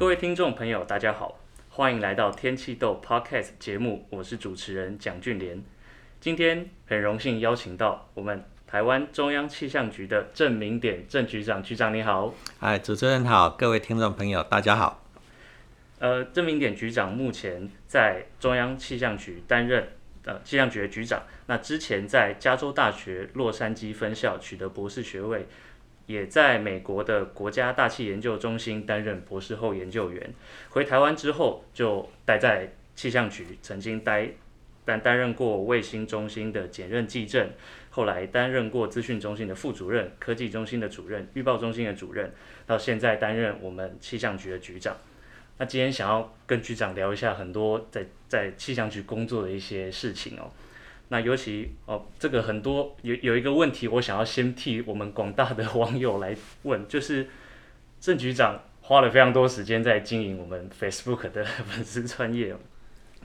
各位听众朋友，大家好，欢迎来到天气豆 Podcast 节目，我是主持人蒋俊莲。今天很荣幸邀请到我们台湾中央气象局的郑明典郑局长，局长你好。哎，主持人好，各位听众朋友大家好。呃，郑明典局长目前在中央气象局担任呃气象局的局长，那之前在加州大学洛杉矶分校取得博士学位。也在美国的国家大气研究中心担任博士后研究员，回台湾之后就待在气象局，曾经待担担任过卫星中心的检验技正，后来担任过资讯中心的副主任、科技中心的主任、预报中心的主任，到现在担任我们气象局的局长。那今天想要跟局长聊一下很多在在气象局工作的一些事情哦。那尤其哦，这个很多有有一个问题，我想要先替我们广大的网友来问，就是郑局长花了非常多时间在经营我们 Facebook 的 粉丝专业，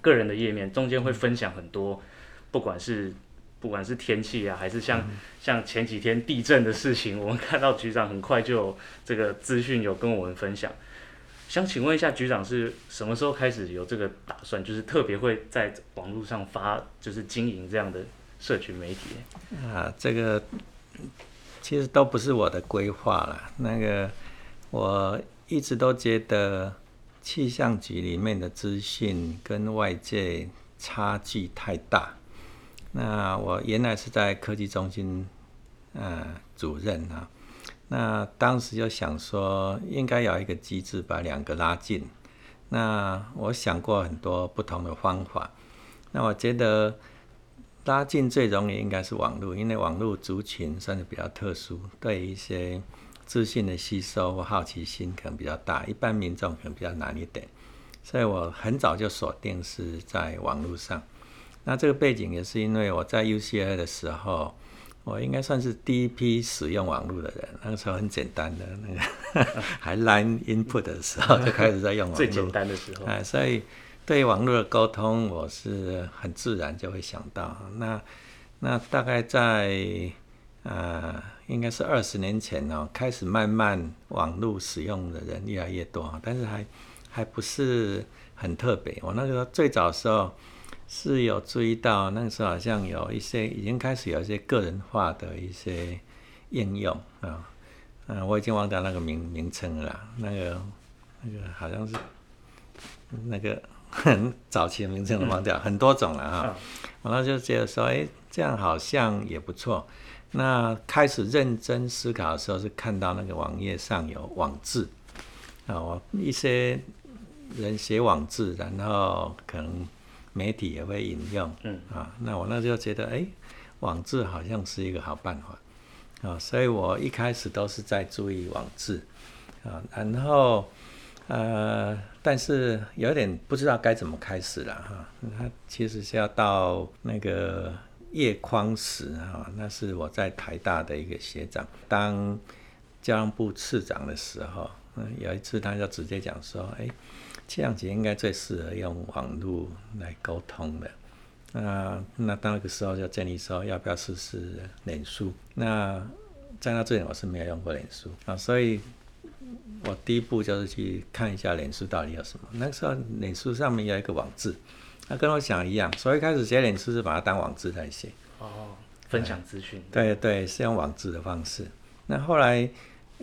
个人的页面，中间会分享很多，不管是不管是天气啊，还是像像前几天地震的事情，我们看到局长很快就有这个资讯有跟我们分享。想请问一下局长是什么时候开始有这个打算，就是特别会在网络上发，就是经营这样的社群媒体？啊，这个其实都不是我的规划了。那个我一直都觉得气象局里面的资讯跟外界差距太大。那我原来是在科技中心，呃，主任啊。那当时就想说，应该有一个机制把两个拉近。那我想过很多不同的方法。那我觉得拉近最容易应该是网络，因为网络族群算是比较特殊，对一些资讯的吸收或好奇心可能比较大，一般民众可能比较难一点。所以我很早就锁定是在网络上。那这个背景也是因为我在 UCLA 的时候。我应该算是第一批使用网络的人，那个时候很简单的，那个 还 Line Input 的时候就开始在用网络，最简单的时候。哎，所以对于网络的沟通，我是很自然就会想到。那那大概在呃，应该是二十年前哦，开始慢慢网络使用的人越来越多，但是还还不是很特别。我那个时候最早的时候。是有注意到，那个时候好像有一些已经开始有一些个人化的一些应用啊，嗯，我已经忘掉那个名名称了，那个那个好像是那个很早期的名称都忘掉，很多种了啊。完了就觉得说，哎，这样好像也不错。那开始认真思考的时候，是看到那个网页上有网志啊，我一些人写网志，然后可能。媒体也会引用，嗯。啊，那我那时候觉得，哎，网志好像是一个好办法，啊，所以我一开始都是在注意网志，啊，然后，呃，但是有点不知道该怎么开始了哈。他其实是要到那个叶匡时哈，那是我在台大的一个学长，当交通部次长的时候，嗯，有一次他就直接讲说，哎。气象局应该最适合用网络来沟通的。那那到那个时候就建议说，要不要试试脸书？那在那之前我是没有用过脸书啊，所以我第一步就是去看一下脸书到底有什么。那个时候脸书上面有一个网志，那跟我想一样，所以开始写脸书是把它当网志在写。哦，分享资讯。对对，是用网志的方式。那后来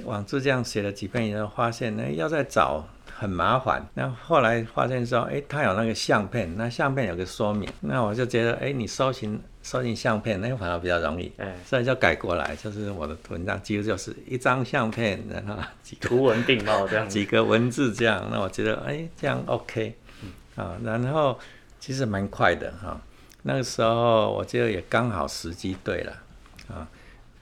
网志这样写了几遍以后，发现呢要再找。很麻烦，那后来发现说，哎，他有那个相片，那相片有个说明，那我就觉得，哎，你搜寻搜寻相片，那个反而比较容易，哎，所以就改过来，就是我的文章几乎就是一张相片，然后几图文并茂这样，几个文字这样，那我觉得，哎，这样 OK，啊，然后其实蛮快的哈，那个时候我觉得也刚好时机对了，啊，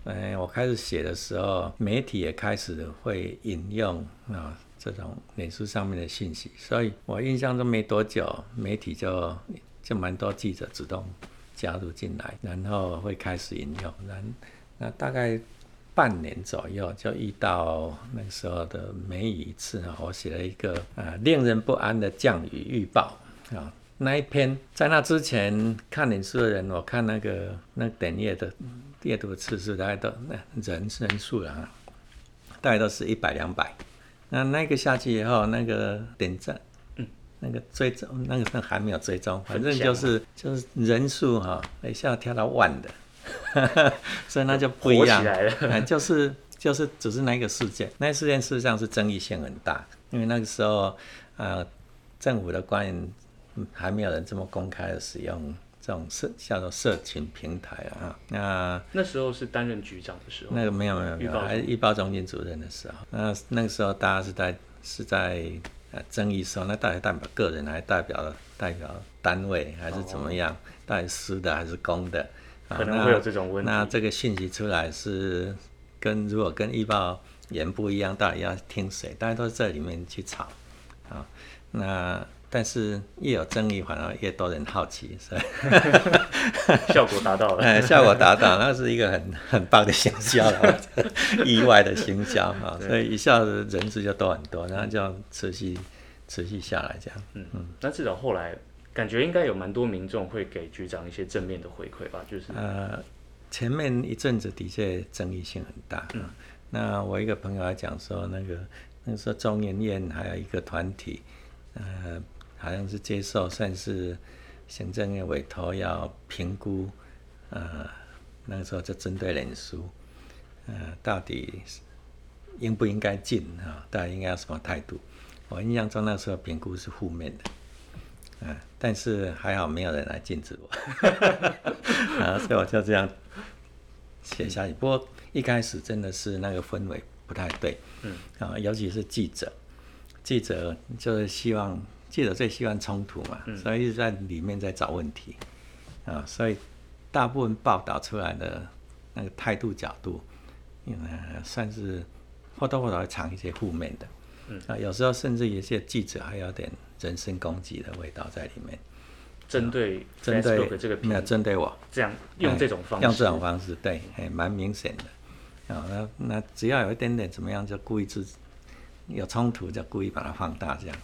哎，我开始写的时候，媒体也开始会引用啊。这种脸书上面的信息，所以我印象中没多久，媒体就就蛮多记者主动加入进来，然后会开始引用。然那大概半年左右，就遇到那时候的梅雨一次啊，我写了一个啊令人不安的降雨预报啊。那一篇在那之前看脸书的人，我看那个那点阅的阅读的次数大概都那人人数啊，大概都是一百两百。那那个下去以后，那个点赞，嗯，那个追踪，那个还没有追踪，反正就是就是人数哈，一下跳到万的，所以那就不一样，了就是就是只是那个事件，那个事件事实上是争议性很大，因为那个时候呃政府的官员还没有人这么公开的使用。这种社叫做社群平台啊，那那时候是担任局长的时候，那个没有没有没有，还是预报中心主任的时候，那那个时候大家是在是在呃争议时候，那到底代表个人，还是代表代表单位，还是怎么样？到底私的还是公的？可能会有这种问题。那这个信息出来是跟如果跟预报员不一样，到底要听谁？大家都在里面去吵啊，那。但是越有争议，反而越多人好奇，所以 效果达到了。哎，效果达到，那是一个很 很棒的行销，意外的行销啊，所以一下子人数就多很多，然后就持续持续下来这样。嗯嗯。那至少后来感觉应该有蛮多民众会给局长一些正面的回馈吧？就是呃，前面一阵子的确争议性很大。嗯。那我一个朋友还讲说，那个那个时候中研院还有一个团体，呃。好像是接受算是行政院委托要评估，呃，那个时候就针对脸书，呃，到底应不应该禁啊？到底应该要什么态度？我印象中那时候评估是负面的，嗯，但是还好没有人来禁止我，啊，所以我就这样写下去。不过一开始真的是那个氛围不太对，嗯，啊，尤其是记者，记者就是希望。记者最喜欢冲突嘛，所以一直在里面在找问题，啊，所以大部分报道出来的那个态度角度，嗯，算是或多或少会藏一些负面的，啊，有时候甚至有些记者还有点人身攻击的味道在里面，针对针对这个没有针对我，这样用这种方式，用这种方式，对，还蛮明显的，啊，那那只要有一点点怎么样，就故意自有冲突就故意把它放大这样。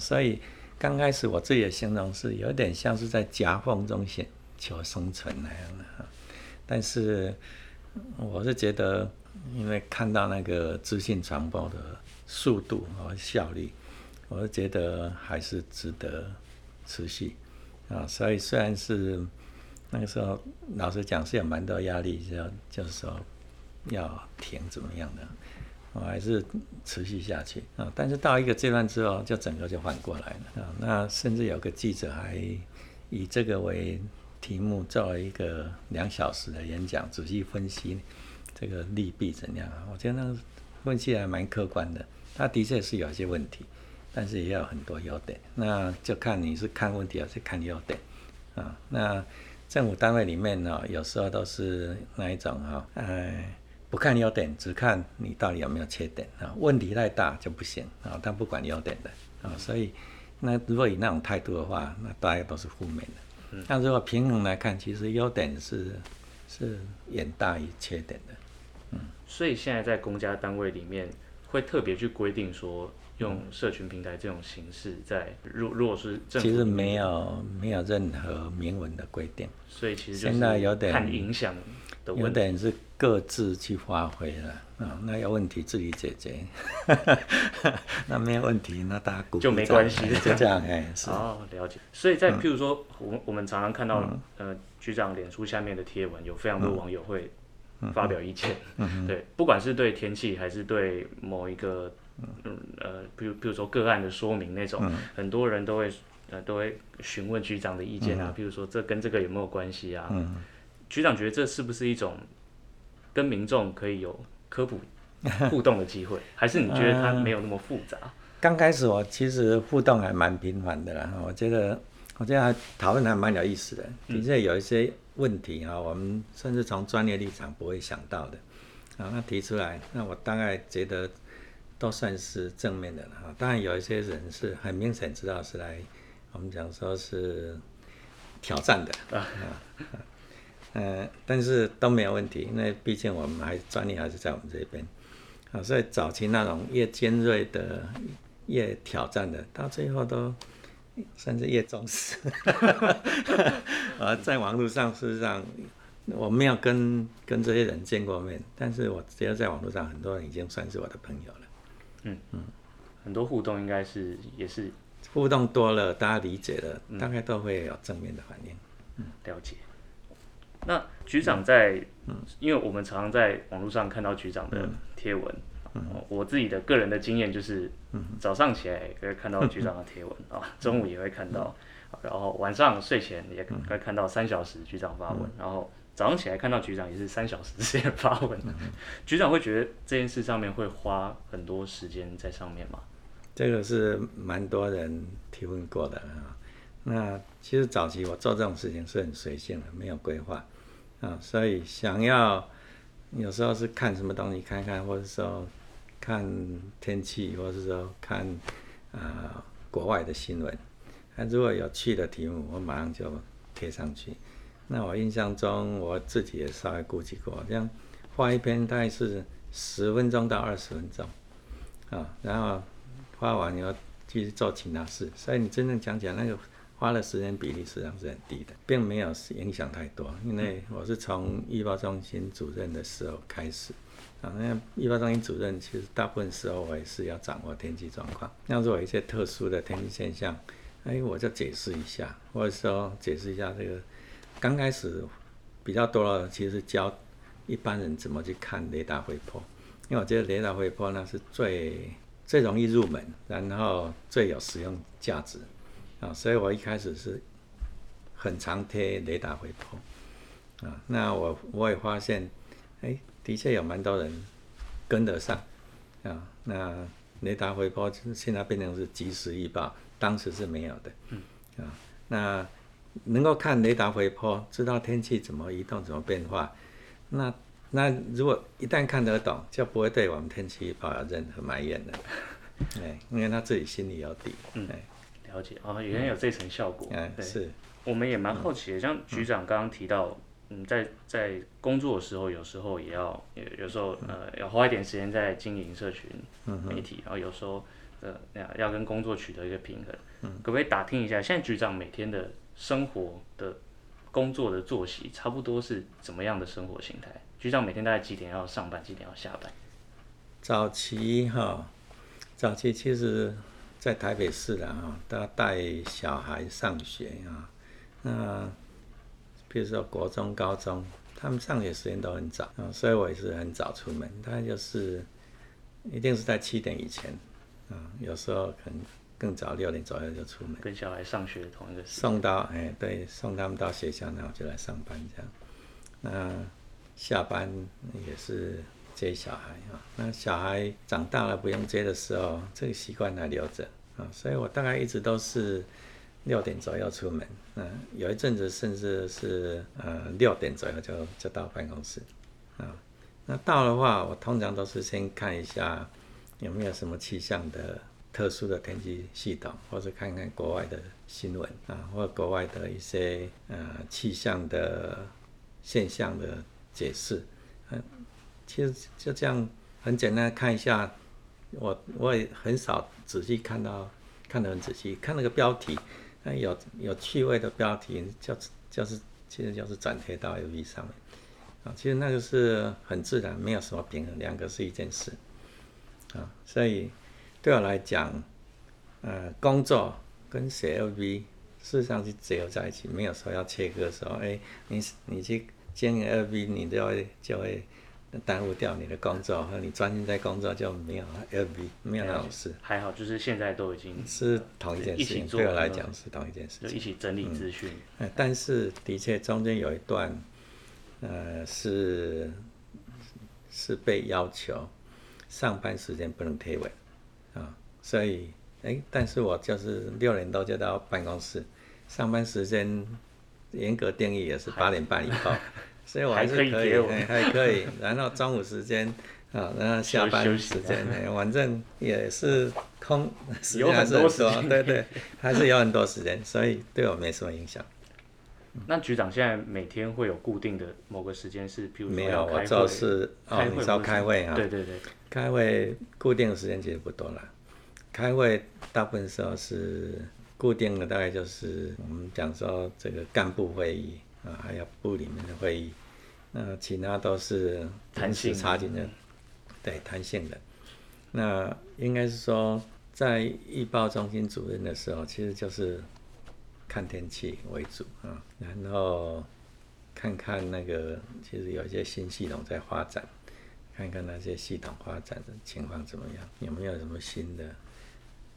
所以刚开始我自己的形容是有点像是在夹缝中求求生存那样的，但是我是觉得，因为看到那个资讯传播的速度和效率，我是觉得还是值得持续啊。所以虽然是那个时候老实讲是有蛮多压力，就就是说要停怎么样的。我还是持续下去啊，但是到一个阶段之后，就整个就缓过来了啊。那甚至有个记者还以这个为题目做了一个两小时的演讲，仔细分析这个利弊怎样。我觉得那个分析还蛮客观的。他的确是有一些问题，但是也有很多优点。那就看你是看问题还是看优点啊。那政府单位里面呢，有时候都是那一种哈，哎。不看优点，只看你到底有没有缺点啊？问题太大就不行啊！他不管优点的啊，所以那如果以那种态度的话，那大家都是负面的。但如果平衡来看，其实优点是是远大于缺点的。嗯，所以现在在公家单位里面会特别去规定说，用社群平台这种形式在，如如果是其实没有没有任何明文的规定，所以其实现在有点看影响的问题，有点是。各自去发挥了。啊，那有问题自己解决，那没有问题，那大家鼓就没关系，就这样哎。哦，了解。所以在譬如说，我们我们常常看到呃局长脸书下面的贴文，有非常多网友会发表意见，对，不管是对天气还是对某一个嗯。呃，比如比如说个案的说明那种，很多人都会呃都会询问局长的意见啊，譬如说这跟这个有没有关系啊？局长觉得这是不是一种？跟民众可以有科普 互动的机会，还是你觉得它没有那么复杂？刚开始我其实互动还蛮频繁的啦，我觉得我觉得讨论还蛮有意思的，的确有一些问题哈，我们甚至从专业立场不会想到的，啊，那提出来，那我大概觉得都算是正面的了哈。当然有一些人是很明显知道是来我们讲说是挑战的啊。呃，但是都没有问题，因为毕竟我们还专利还是在我们这边，啊，所以早期那种越尖锐的、越挑战的，到最后都甚至越重视。啊，在网络上，事实上我没有跟跟这些人见过面，但是我觉得在网络上很多人已经算是我的朋友了。嗯嗯，很多互动应该是也是互动多了，大家理解了，大概都会有正面的反应。嗯，了解。那局长在，嗯，因为我们常常在网络上看到局长的贴文，嗯，我自己的个人的经验就是，早上起来可以看到局长的贴文啊，中午也会看到，然后晚上睡前也可以看到三小时局长发文，然后早上起来看到局长也是三小时之前发文。局长会觉得这件事上面会花很多时间在上面吗？这个是蛮多人提问过的啊。那其实早期我做这种事情是很随性的，没有规划。啊，所以想要有时候是看什么东西看看，或者说看天气，或者说看啊、国外的新闻。那如果有趣的题目，我马上就贴上去。那我印象中我自己也稍微估计过，这样画一篇大概是十分钟到二十分钟啊，然后画完以后继续做其他事。所以你真正讲讲那个。花的时间比例实际上是很低的，并没有影响太多。因为我是从预报中心主任的时候开始，啊，那预报中心主任其实大部分时候我也是要掌握天气状况。要是有一些特殊的天气现象，哎，我就解释一下，或者说解释一下这个。刚开始比较多的其实教一般人怎么去看雷达回波，因为我觉得雷达回波呢是最最容易入门，然后最有实用价值。啊，所以我一开始是很常贴雷达回波，啊，那我我也发现，哎，的确有蛮多人跟得上，啊，那雷达回波现在变成是即时预报，当时是没有的，啊，那能够看雷达回波，知道天气怎么移动、怎么变化，那那如果一旦看得懂，就不会对我们天气预报有任何埋怨了，哎，因为他自己心里有底，哎。了解哦，原来有这层效果。嗯、对，是。我们也蛮好奇的，像局长刚刚提到，嗯，在在工作的时候，有时候也要，有有时候呃，要花一点时间在经营社群媒体，然后有时候呃，要跟工作取得一个平衡。嗯。可不可以打听一下，现在局长每天的生活的工作的作息，差不多是怎么样的生活形态？局长每天大概几点要上班，几点要下班？早期哈，早期其实。在台北市的哈，他带小孩上学啊。那比如说国中、高中，他们上学时间都很早啊，所以我也是很早出门。大概就是一定是在七点以前啊，有时候可能更早，六点左右就出门。跟小孩上学同一个。送到哎，对，送他们到学校，然后就来上班这样。那下班也是。接小孩啊，那小孩长大了不用接的时候，这个习惯还留着啊，所以我大概一直都是六点左右出门，嗯，有一阵子甚至是呃六点左右就就到办公室啊。那到的话，我通常都是先看一下有没有什么气象的特殊的天气系统，或者看看国外的新闻啊，或国外的一些呃气象的现象的解释，嗯。其实就这样很简单看一下，我我也很少仔细看到，看得很仔细，看那个标题，那有有趣味的标题，就就是其实就是转贴到 FB 上面，啊，其实那个是很自然，没有什么平衡，两个是一件事，啊，所以对我来讲，呃，工作跟写 FB 事实上是结合在一起，没有说要切割说，哎，你你去经营 FB，你就会就会。耽误掉你的工作，和你专心在工作就没有 L B 没有那种事。还好，就是现在都已经是同一件事情，对我来讲是同一件事情。就一起整理资讯。嗯，但是的确中间有一段，呃，是是被要求上班时间不能贴文啊，所以哎，但是我就是六点多就到办公室，上班时间严格定义也是八点半以后。所以我还是可以，可以还，还可以。然后中午时间 啊，然后下班时间，反正也是空时间还是很多，对对，还是有很多时间，所以对我没什么影响。那局长现在每天会有固定的某个时间是，比如说没有，我就是哦，你知道开会啊？对对对，开会固定的时间其实不多了。开会大部分时候是固定的，大概就是我们讲说这个干部会议。啊，还有部里面的会议，那、呃、其他都是弹性插进的，对，弹性的。那应该是说，在预报中心主任的时候，其实就是看天气为主啊，然后看看那个，其实有一些新系统在发展，看看那些系统发展的情况怎么样，有没有什么新的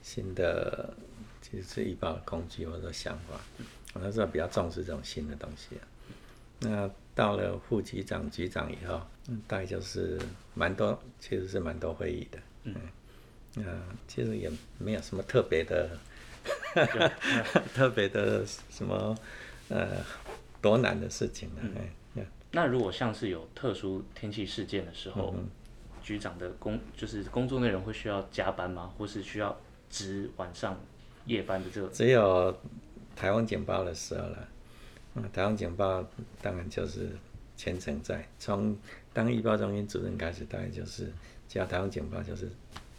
新的，其实是预报的工具或者想法。我那时候比较重视这种新的东西啊。那到了副局长、局长以后，大概就是蛮多，其实是蛮多会议的。嗯，那其实也没有什么特别的，特别的什么呃多难的事情了。嗯，那如果像是有特殊天气事件的时候，嗯、局长的工就是工作内容会需要加班吗？或是需要值晚上夜班的这个？只有台湾警报的时候了。台湾警报当然就是全程在，从当预报中心主任开始，大概就是只要台湾警报就是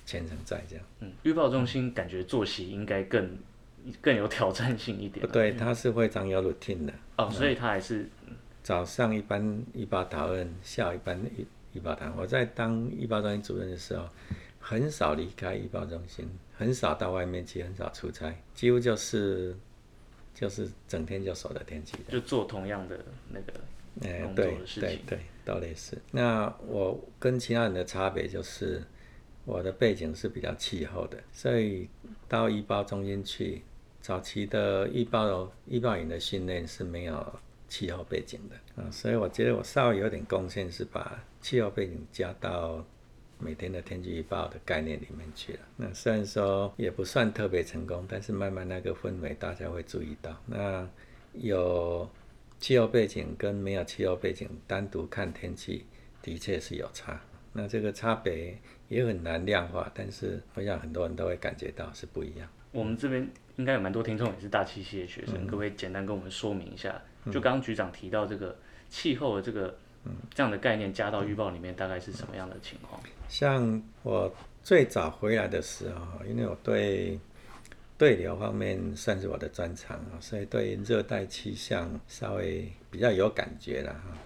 全程在这样。嗯，预报中心感觉作息应该更更有挑战性一点。不对，他是非常有 routine 的。哦，所以他还是早上一般预报讨论，下午一般预预报讨论。我在当预报中心主任的时候，很少离开预报中心，很少到外面去，很少出差，几乎就是。就是整天就守着天气，就做同样的那个工作的事情，对对对，都类似。那我跟其他人的差别就是，我的背景是比较气候的，所以到预报中心去，早期的预报预报员的训练是没有气候背景的嗯，所以我觉得我稍微有点贡献，是把气候背景加到。每天的天气预报的概念里面去了。那虽然说也不算特别成功，但是慢慢那个氛围大家会注意到。那有气候背景跟没有气候背景单独看天气的确是有差。那这个差别也很难量化，但是我想很多人都会感觉到是不一样。我们这边应该有蛮多听众也是大气系的学生，嗯、可不可以简单跟我们说明一下？就刚刚局长提到这个气候的这个。嗯这样的概念加到预报里面，大概是什么样的情况？像我最早回来的时候，因为我对对流方面算是我的专长，所以对热带气象稍微比较有感觉了哈。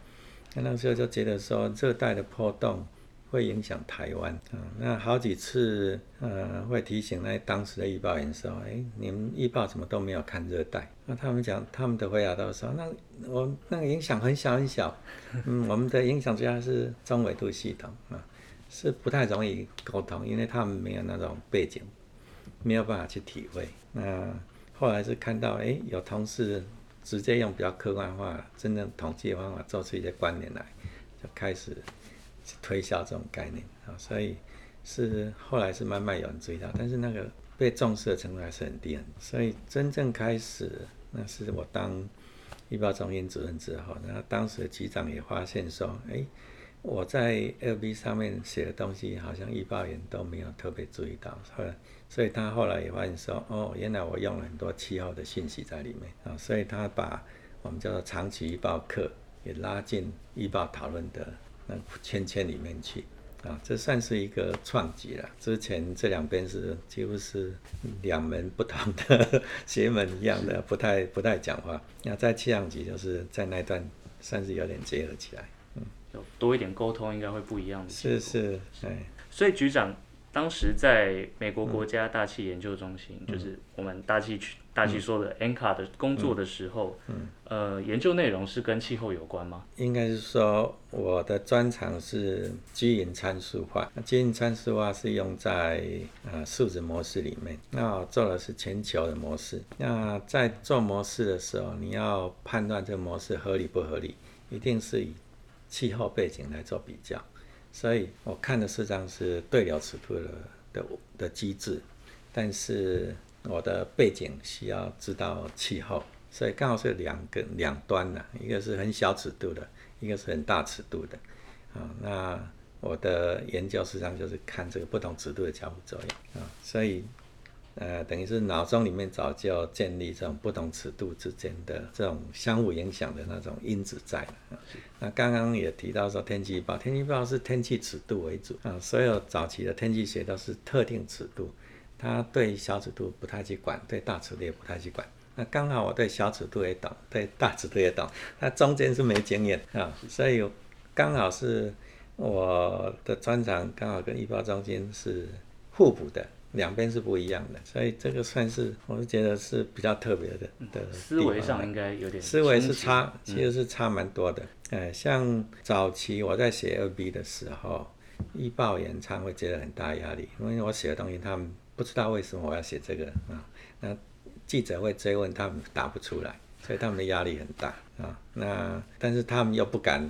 那那时候就觉得说，热带的破洞。会影响台湾啊，那好几次呃会提醒那当时的预报员说，哎，你们预报怎么都没有看热带？那他们讲他们的回答都说，那我那个影响很小很小，嗯，我们的影响主要是中纬度系统啊，是不太容易沟通，因为他们没有那种背景，没有办法去体会。那后来是看到，哎，有同事直接用比较客观化、真正统计的方法做出一些观点来，就开始。推销这种概念啊，所以是后来是慢慢有人注意到，但是那个被重视的程度还是很低。所以真正开始，那是我当预报中心主任之后，然后当时的局长也发现说，哎，我在 L B 上面写的东西，好像预报员都没有特别注意到，后来，所以他后来也发现说，哦，原来我用了很多气候的信息在里面啊，所以他把我们叫做长期预报课也拉进预报讨论的。那圈圈里面去啊，这算是一个创举了。之前这两边是几乎是两门不同的邪门一样的，不太不太讲话。那在气象局就是在那段算是有点结合起来，嗯，有多一点沟通应该会不一样的。是是，哎，所以局长。当时在美国国家大气研究中心，嗯、就是我们大气区大气说的 NCAR 的工作的时候，嗯嗯、呃，研究内容是跟气候有关吗？应该是说我的专长是基因参数化，基因参数化是用在呃数值模式里面。那我做的是全球的模式。那在做模式的时候，你要判断这个模式合理不合理，一定是以气候背景来做比较。所以我看的实际上是对流尺度的的的机制，但是我的背景需要知道气候，所以刚好是两个两端的，一个是很小尺度的，一个是很大尺度的，啊，那我的研究实际上就是看这个不同尺度的交互作用啊，所以。呃，等于是脑中里面早就建立这种不同尺度之间的这种相互影响的那种因子在。那刚刚也提到说天气预报，天气预报是天气尺度为主啊，所有早期的天气学都是特定尺度，它对小尺度不太去管，对大尺度也不太去管。那刚好我对小尺度也懂，对大尺度也懂，那中间是没经验啊，所以刚好是我的专长刚好跟预报中心是。互补的，两边是不一样的，所以这个算是我是觉得是比较特别的的思维上应该有点思维是差，其实是差蛮多的。哎、嗯，像早期我在写二 B 的时候，易报演唱会觉得很大压力，因为我写的东西他们不知道为什么我要写这个啊，那记者会追问他们答不出来，所以他们的压力很大啊。那但是他们又不敢，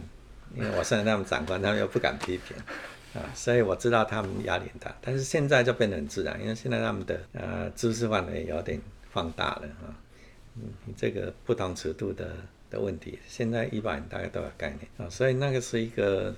因为我算是他们长官，他们又不敢批评。啊，所以我知道他们压力很大，但是现在就变得很自然，因为现在他们的呃知识范围有点放大了啊，嗯，这个不同尺度的的问题，现在一般人大概都有概念啊，所以那个是一个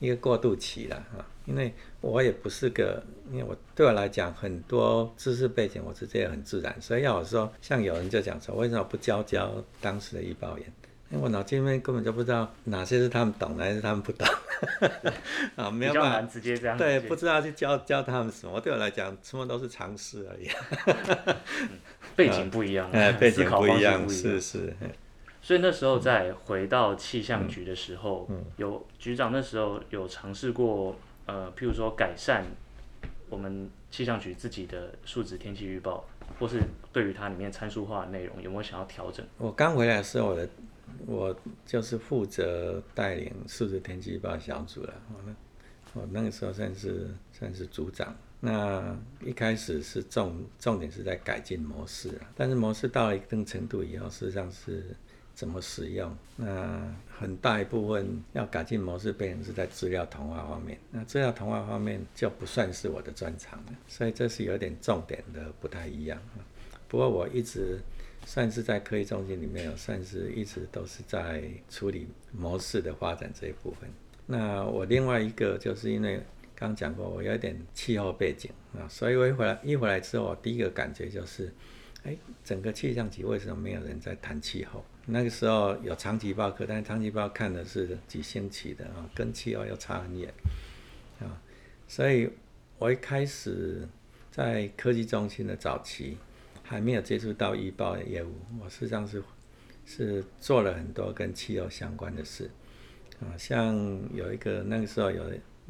一个过渡期了啊，因为我也不是个，因为我对我来讲很多知识背景我直接很自然，所以要我说，像有人就讲说，为什么不教教当时的易报员？因为我脑筋里面根本就不知道哪些是他们懂的，还是他们不懂。啊，没有办法直接这样。对，不知道去教教他们什么。对我来讲，什么都是常识而已。背景不一样。哎，背景不一样，是是。所以那时候在回到气象局的时候，嗯有局长那时候有尝试过，呃，譬如说改善我们气象局自己的数值天气预报，或是对于它里面参数化的内容，有没有想要调整？我刚回来的时候，我的。我就是负责带领数字天气预报小组了。我那我那个时候算是算是组长。那一开始是重重点是在改进模式啊，但是模式到了一定程度以后，事实上是怎么使用？那很大一部分要改进模式，变成是在资料同化方面。那资料同化方面就不算是我的专长了，所以这是有点重点的不太一样。不过我一直。算是在科技中心里面，算是一直都是在处理模式的发展这一部分。那我另外一个就是因为刚讲过，我有点气候背景啊，所以我一回来一回来之后，我第一个感觉就是，哎，整个气象局为什么没有人在谈气候？那个时候有长期报课，但是长期报看的是几星期的啊，跟气候又差很远啊，所以我一开始在科技中心的早期。还没有接触到易报的业务，我实际上是是做了很多跟气候相关的事啊，像有一个那个时候有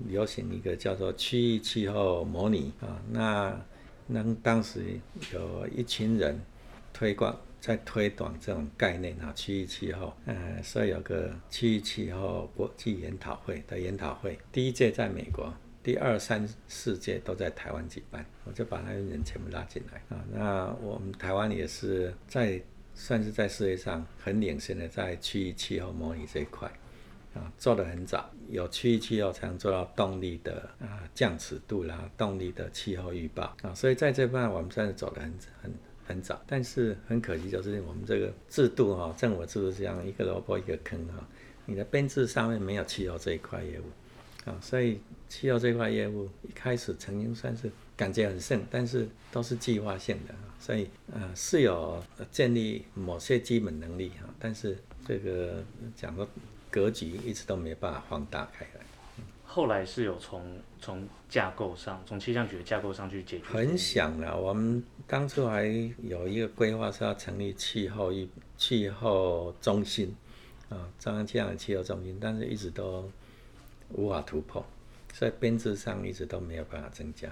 流行一个叫做区域气候模拟啊，那那当时有一群人推广在推广这种概念啊，区域气候，呃，所以有个区域气候国际研讨会的研讨会，第一届在美国。第二、三、四届都在台湾举办，我就把那些人全部拉进来啊。那我们台湾也是在算是在世界上很领先的，在区域气候模拟这一块啊，做得很早。有区域气候才能做到动力的啊降尺度啦，动力的气候预报啊。所以在这方面我们算是走得很很很早。但是很可惜，就是我们这个制度哈，政府制度这样一个萝卜一个坑哈，你的编制上面没有气候这一块业务。啊，所以气候这块业务一开始曾经算是感觉很盛，但是都是计划性的，所以呃是有建立某些基本能力哈，但是这个讲的格局一直都没办法放大开来。后来是有从从架构上，从气象局的架构上去解决。很想了，我们当初还有一个规划是要成立气候一气候中心啊，中央气象的气候中心，但是一直都。无法突破，所以编制上一直都没有办法增加。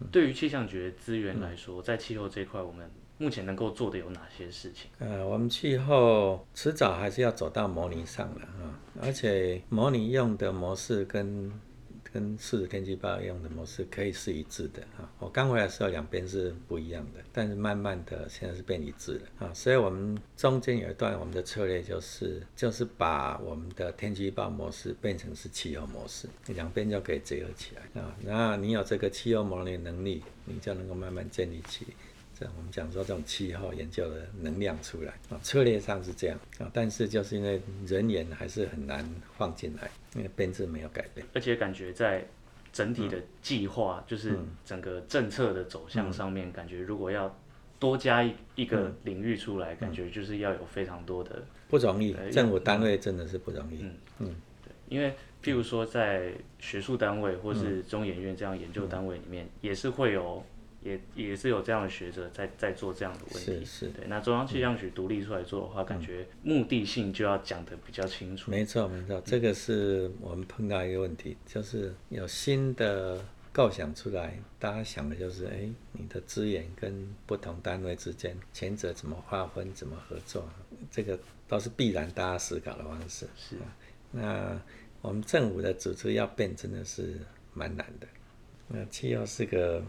嗯、对于气象局的资源来说，在气候这一块，我们目前能够做的有哪些事情？呃，我们气候迟早还是要走到模拟上了啊，而且模拟用的模式跟。跟数值天气预报用的模式可以是一致的啊！我刚回来的时候两边是不一样的，但是慢慢的现在是变一致了啊！所以我们中间有一段我们的策略就是就是把我们的天气预报模式变成是气候模式，两边就可以结合起来啊！然后你有这个气候模拟能力，你就能够慢慢建立起。这样我们讲说这种气候研究的能量出来啊，策略上是这样啊，但是就是因为人员还是很难放进来，因为编制没有改变，而且感觉在整体的计划，就是整个政策的走向上面，感觉如果要多加一一个领域出来，感觉就是要有非常多的不容易，政府单位真的是不容易，嗯。嗯，对，因为譬如说在学术单位或是中研院这样研究单位里面，也是会有。也也是有这样的学者在在做这样的问题，是是，对。那中央气象局独立出来做的话，嗯、感觉目的性就要讲得比较清楚。没错没错，这个是我们碰到一个问题，就是有新的构想出来，大家想的就是，哎、欸，你的资源跟不同单位之间，前者怎么划分，怎么合作，这个都是必然大家思考的方式。是。啊那我们政府的组织要变，真的是蛮难的。那气候是个，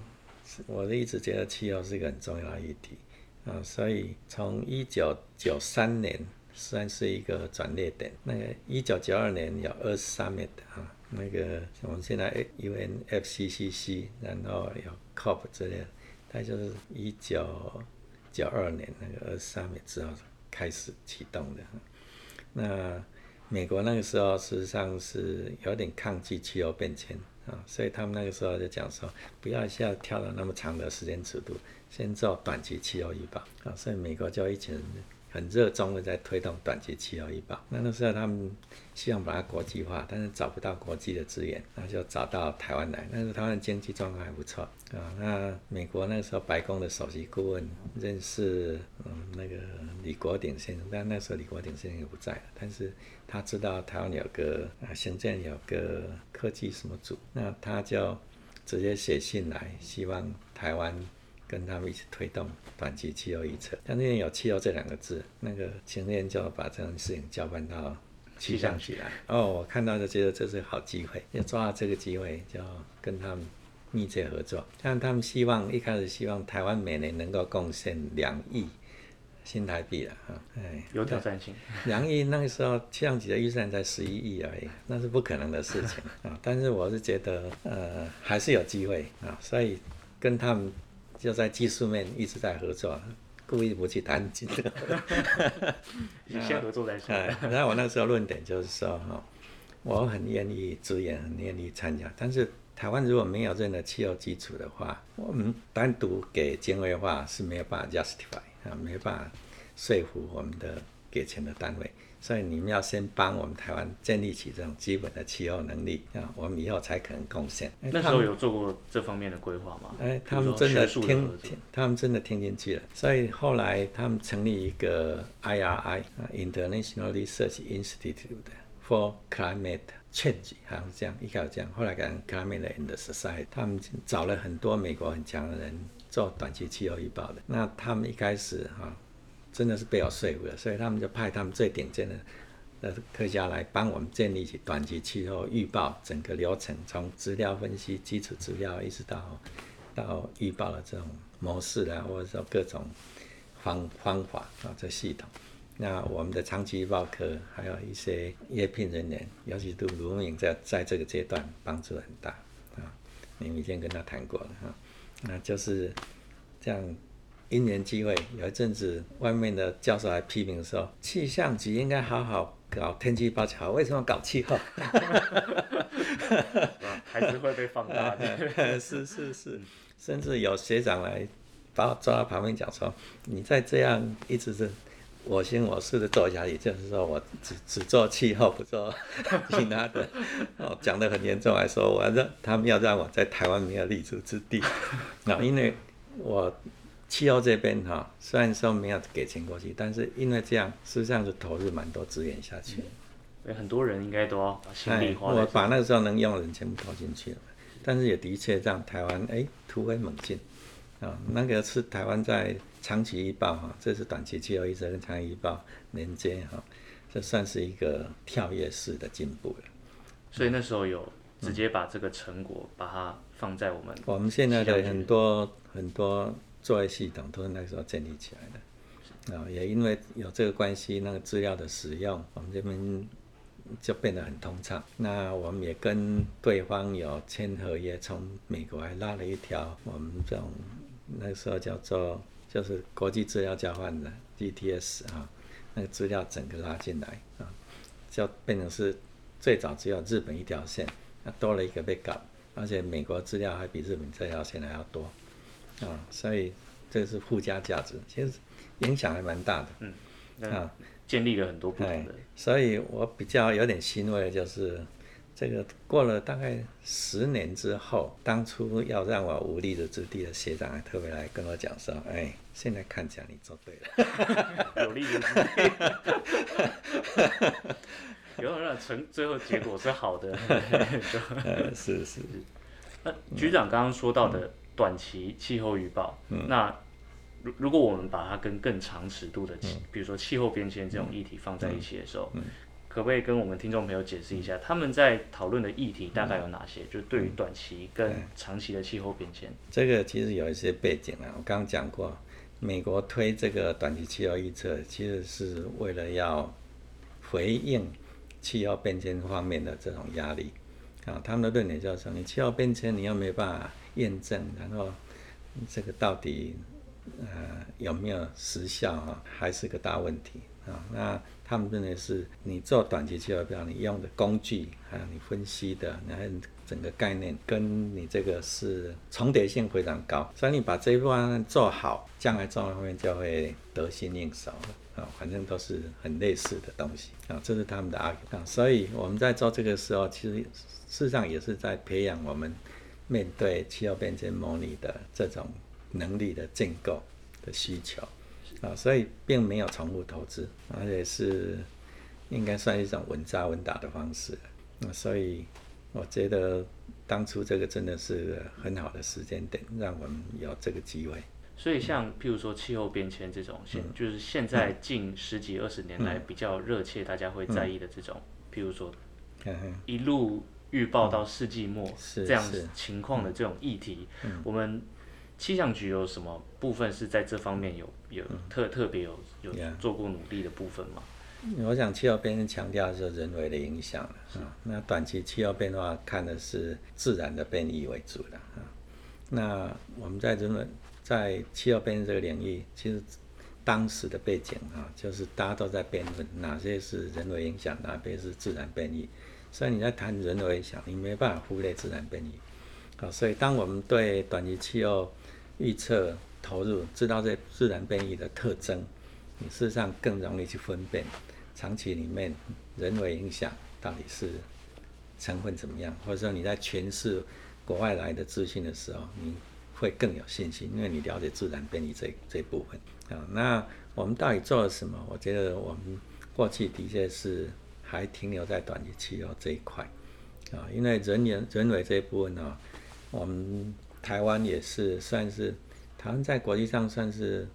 我一直觉得气候是一个很重要的议题啊，所以从一九九三年算是一个转捩点。那个一九九二年有 Earth Summit 啊。那个我们现在 UNFCCC，然后有 COP 之类的，它就是一九九二年那个 Earth Summit 之后开始启动的。那美国那个时候事实上是有点抗拒气候变迁啊，所以他们那个时候就讲说，不要一下跳到那么长的时间尺度，先做短期气候预报啊，所以美国就一群。很热衷的在推动短期气候预报。那那时候他们希望把它国际化，但是找不到国际的资源，那就找到台湾来。那时候台湾经济状况还不错啊。那美国那时候白宫的首席顾问认识嗯那个李国鼎先生，但那时候李国鼎先生也不在了。但是他知道台湾有个啊行政有个科技什么组，那他就直接写信来，希望台湾。跟他们一起推动短期气候预测，但那边有“气候”这两个字，那个前天就把这件事情交办到气象局来。哦，我看到就觉得这是好机会，要抓到这个机会，就跟他们密切合作。像他们希望一开始希望台湾每年能够贡献两亿新台币了啊，哎，有挑战性。两亿那个时候气象局的预算才十一亿而已，那是不可能的事情啊。但是我是觉得呃还是有机会啊，所以跟他们。就在技术面一直在合作，故意不去谈金额。先合作再说。然后我那时候论点就是说，哈，我很愿意支援，很愿意参加。但是台湾如果没有任何气候基础的话，我们单独给经费化是没有办法 justify 啊，没办法说服我们的给钱的单位。所以你们要先帮我们台湾建立起这种基本的气候能力啊，我们以后才可能贡献。那时候有做过这方面的规划吗？哎，他们真的听听，他们真的听进去了。所以后来他们成立一个 IRI，International Research Institute for Climate Change，好像是这样，一开始这样，后来改成 Climate and Society。他们找了很多美国很强的人做短期气候预报的。那他们一开始哈。真的是被我说服了，所以他们就派他们最顶尖的的科学家来帮我们建立起短期气候预报整个流程，从资料分析、基础资料一直到到预报的这种模式啊，或者说各种方方法啊，这系统。那我们的长期预报科还有一些业聘人员，尤其对卢明在在这个阶段帮助很大啊。你以前跟他谈过了哈，那就是这样。因缘机会，有一阵子外面的教授来批评说，气象局应该好好搞天气预报，好，为什么搞气候？还是会被放大的。是是是，甚至有学长来把我抓到旁边讲说，你再这样一直是我行我素的做下去，就是说我只只做气候，不做其他的。哦，讲得很严重，还说我要让他们要让我在台湾没有立足之地。那因为我。气候这边哈，虽然说没有给钱过去，但是因为这样，实际上是投入蛮多资源下去。嗯、很多人应该都要把心力花。我把那个时候能用的人全部投进去了，但是也的确让台湾哎突飞猛进啊。那个是台湾在长期预报哈，这是短期气候预测跟长期预报连接哈，这算是一个跳跃式的进步了。所以那时候有直接把这个成果把它放在我们、嗯、我们现在的很多很多。作业系统都是那时候建立起来的，啊，也因为有这个关系，那个资料的使用，我们这边就变得很通畅。那我们也跟对方有签合约，从美国还拉了一条，我们这种那时候叫做就是国际资料交换的 GTS 啊，那个资料整个拉进来啊，就变成是最早只有日本一条线，那多了一个被搞，而且美国资料还比日本这条线还要多。啊、哦，所以这是附加价值，其实影响还蛮大的。嗯，啊，建立了很多不同的。所以我比较有点欣慰的就是，这个过了大概十年之后，当初要让我无立的之地的学长还特别来跟我讲说：“哎，现在看起来你做对了，有利的之地，有让成最后结果是好的。就”呃，是是。那局长刚刚说到的短期气候预报，嗯、那如如果我们把它跟更长尺度的比如说气候变迁这种议题放在一起的时候，可不可以跟我们听众朋友解释一下，他们在讨论的议题大概有哪些？嗯、就对于短期跟长期的气候变迁，这个其实有一些背景啊。我刚刚讲过，美国推这个短期气候预测，其实是为了要回应气候变迁方面的这种压力。啊，他们的论点就是说，你气候变迁，你又没办法验证，然后这个到底呃有没有实效啊，还是个大问题啊。那他们认为是你做短期计划表，你用的工具还有你分析的，然后整个概念跟你这个是重叠性非常高，所以你把这一部分做好，将来做后面就会得心应手了。反正都是很类似的东西啊，这是他们的啊。所以我们在做这个时候，其实事实上也是在培养我们面对气候变迁模拟的这种能力的建构的需求。啊，所以并没有重复投资，而且是应该算一种稳扎稳打的方式。那。所以我觉得当初这个真的是很好的时间点，让我们有这个机会。所以，像譬如说气候变迁这种现，就是现在近十几二十年来比较热切，大家会在意的这种，譬如说，一路预报到世纪末这样子情况的这种议题，我们气象局有什么部分是在这方面有有特特别有有做过努力的部分吗？我想气候变迁强调的是人为的影响啊，那短期气候变化看的是自然的变异为主的啊，那我们在人为在气候变迁这个领域，其实当时的背景啊，就是大家都在辩论哪些是人为影响，哪些是自然变异。所以你在谈人为影响，你没办法忽略自然变异。啊，所以当我们对短期气候预测投入，知道这自然变异的特征，你事实上更容易去分辨长期里面人为影响到底是成分怎么样，或者说你在诠释国外来的资讯的时候，你。会更有信心，因为你了解自然变异这这部分啊。那我们到底做了什么？我觉得我们过去的确是还停留在短期气候这一块啊，因为人员人为这一部分呢，我们台湾也是算是台湾在国际上算是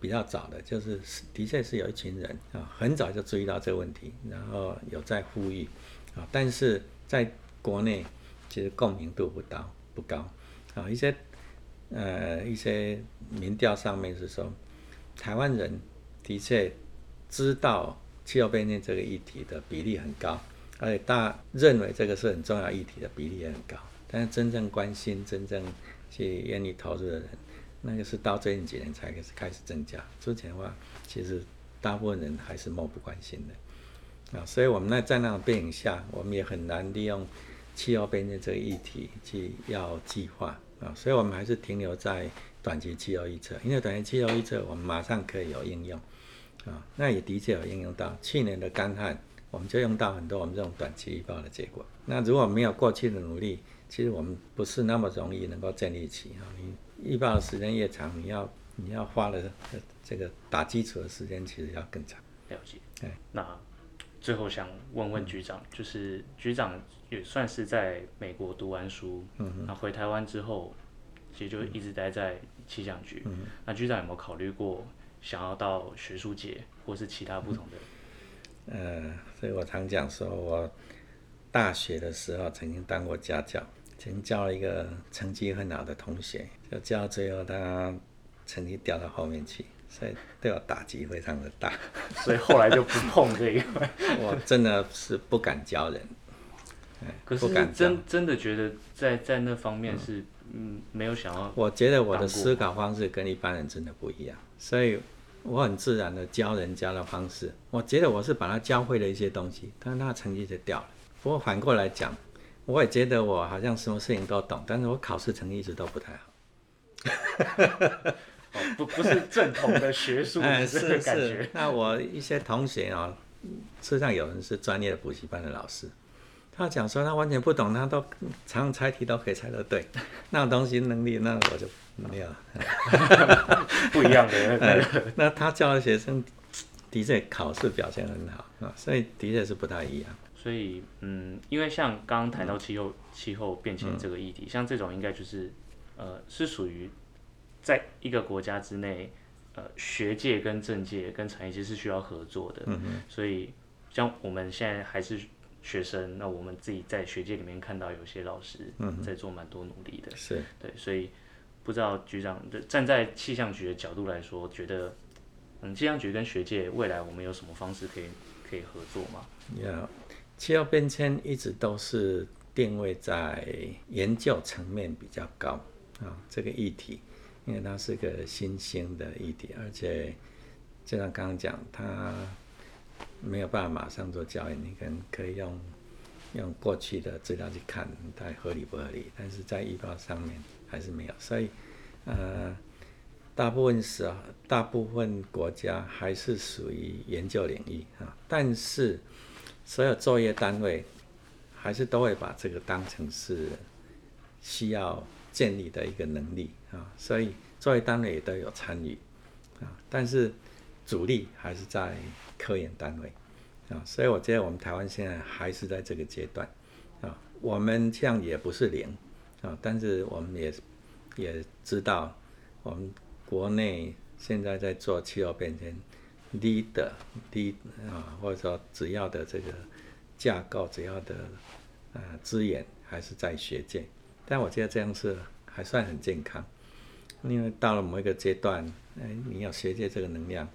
比较早的，就是的确是有一群人啊，很早就注意到这个问题，然后有在呼吁啊，但是在国内其实共鸣度不高不高啊，一些。呃，一些民调上面是说，台湾人的确知道气候变迁这个议题的比例很高，而且大家认为这个是很重要议题的比例也很高。但是真正关心、真正去愿意投入的人，那个是到最近几年才开始开始增加。之前的话，其实大部分人还是漠不关心的啊。所以我们那在那种背景下，我们也很难利用气候变迁这个议题去要计划。啊，所以我们还是停留在短期气候预测，因为短期气候预测我们马上可以有应用，啊，那也的确有应用到去年的干旱，我们就用到很多我们这种短期预报的结果。那如果没有过去的努力，其实我们不是那么容易能够建立起啊。你预报的时间越长，你要你要花的这个打基础的时间其实要更长。了解。对，那最后想问问局长，就是局长。也算是在美国读完书，嗯，那回台湾之后，其实就一直待在气象局。嗯，那局长有没有考虑过想要到学术界，或是其他不同的？呃，所以我常讲说，我大学的时候曾经当过家教，曾经教了一个成绩很好的同学，就教到最后他成绩掉到后面去，所以对我打击非常的大，所以后来就不碰这一块。我真的是不敢教人。可是真真的觉得在在那方面是嗯没有想要。我觉得我的思考方式跟一般人真的不一样，所以我很自然的教人家的方式，我觉得我是把他教会了一些东西，但是他的成绩就掉了。不过反过来讲，我也觉得我好像什么事情都懂，但是我考试成绩一直都不太好。不不是正统的学术的 这个感觉。是是。那我一些同学啊，事实上有人是专业的补习班的老师。他讲说他完全不懂，他都常常猜题都可以猜得对，那种东西能力，那我就没有。不一样的。那那他教的学生的确考试表现很好啊，所以的确是不太一样。所以嗯，因为像刚刚谈到气候、嗯、气候变迁这个议题，嗯、像这种应该就是呃是属于在一个国家之内，呃学界跟政界跟产业其实是需要合作的。嗯嗯。所以像我们现在还是学生，那我们自己在学界里面看到有些老师在做蛮多努力的。是、嗯。对，所以不知道局长站在气象局的角度来说，觉得嗯气象局跟学界未来我们有什么方式可以可以合作吗？有。Yeah. 气候变迁一直都是定位在研究层面比较高啊，这个议题，因为它是个新兴的议题，而且就像刚刚讲，它没有办法马上做交易，你可能可以用用过去的资料去看它合理不合理，但是在预报上面还是没有，所以呃，大部分时候大部分国家还是属于研究领域啊，但是。所有作业单位还是都会把这个当成是需要建立的一个能力啊，所以作业单位也都有参与啊，但是主力还是在科研单位。啊，所以我觉得我们台湾现在还是在这个阶段。啊，我们这样也不是零。啊，但是我们也也知道我们国内现在在做气候变迁。低的低啊，或者说主要的这个架构，主要的呃资源还是在学界，但我觉得这样是还算很健康，因为到了某一个阶段，哎，你要学界这个能量，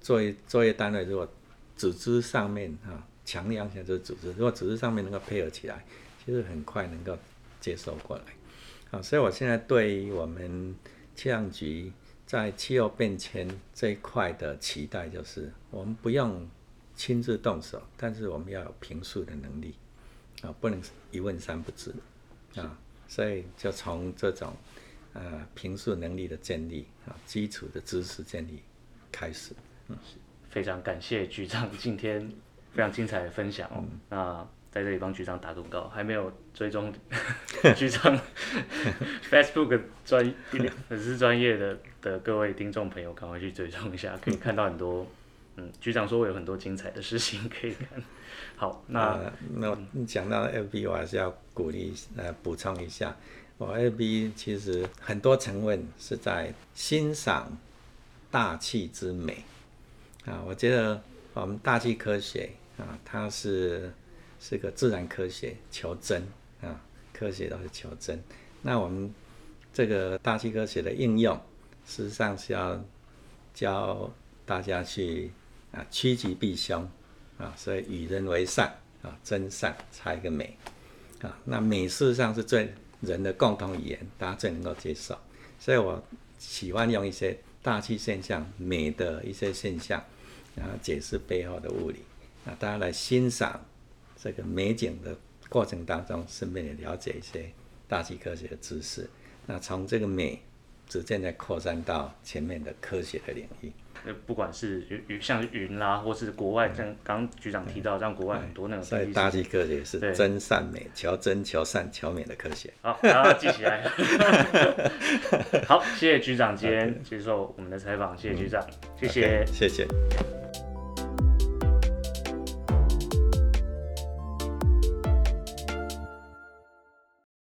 作业作业单位如果组织上面啊，强调一下就是组织，如果组织上面能够配合起来，其实很快能够接受过来，啊，所以我现在对于我们气象局。在气候变迁这一块的期待就是，我们不用亲自动手，但是我们要有评述的能力啊，不能一问三不知啊，所以就从这种呃评述能力的建立啊，基础的知识建立开始。嗯，非常感谢局长今天 非常精彩的分享哦。嗯、那在这里帮局长打广告，还没有追踪 局长 Facebook 专粉丝专业的的各位听众朋友，赶快去追踪一下，可以看到很多。嗯，局长说我有很多精彩的事情可以看。好，那、呃、那你讲到 FB，我还是要鼓励呃补充一下，我 FB 其实很多成分是在欣赏大气之美啊。我觉得我们大气科学啊，它是。是个自然科学，求真啊，科学都是求真。那我们这个大气科学的应用，事实上是要教大家去啊趋吉避凶啊，所以与人为善啊，真善才一个美啊。那美事实上是最人的共同语言，大家最能够接受。所以我喜欢用一些大气现象美的一些现象，然后解释背后的物理，那，大家来欣赏。这个美景的过程当中，顺便也了解一些大气科学的知识。那从这个美，逐渐在扩散到前面的科学的领域。不管是云像云啦，或是国外，像刚刚局长提到，像国外很多那种。所以大气科学是真善美，求真求善求美的科学。好，记起来。好，谢谢局长今天接受我们的采访，谢谢局长，谢谢，谢谢。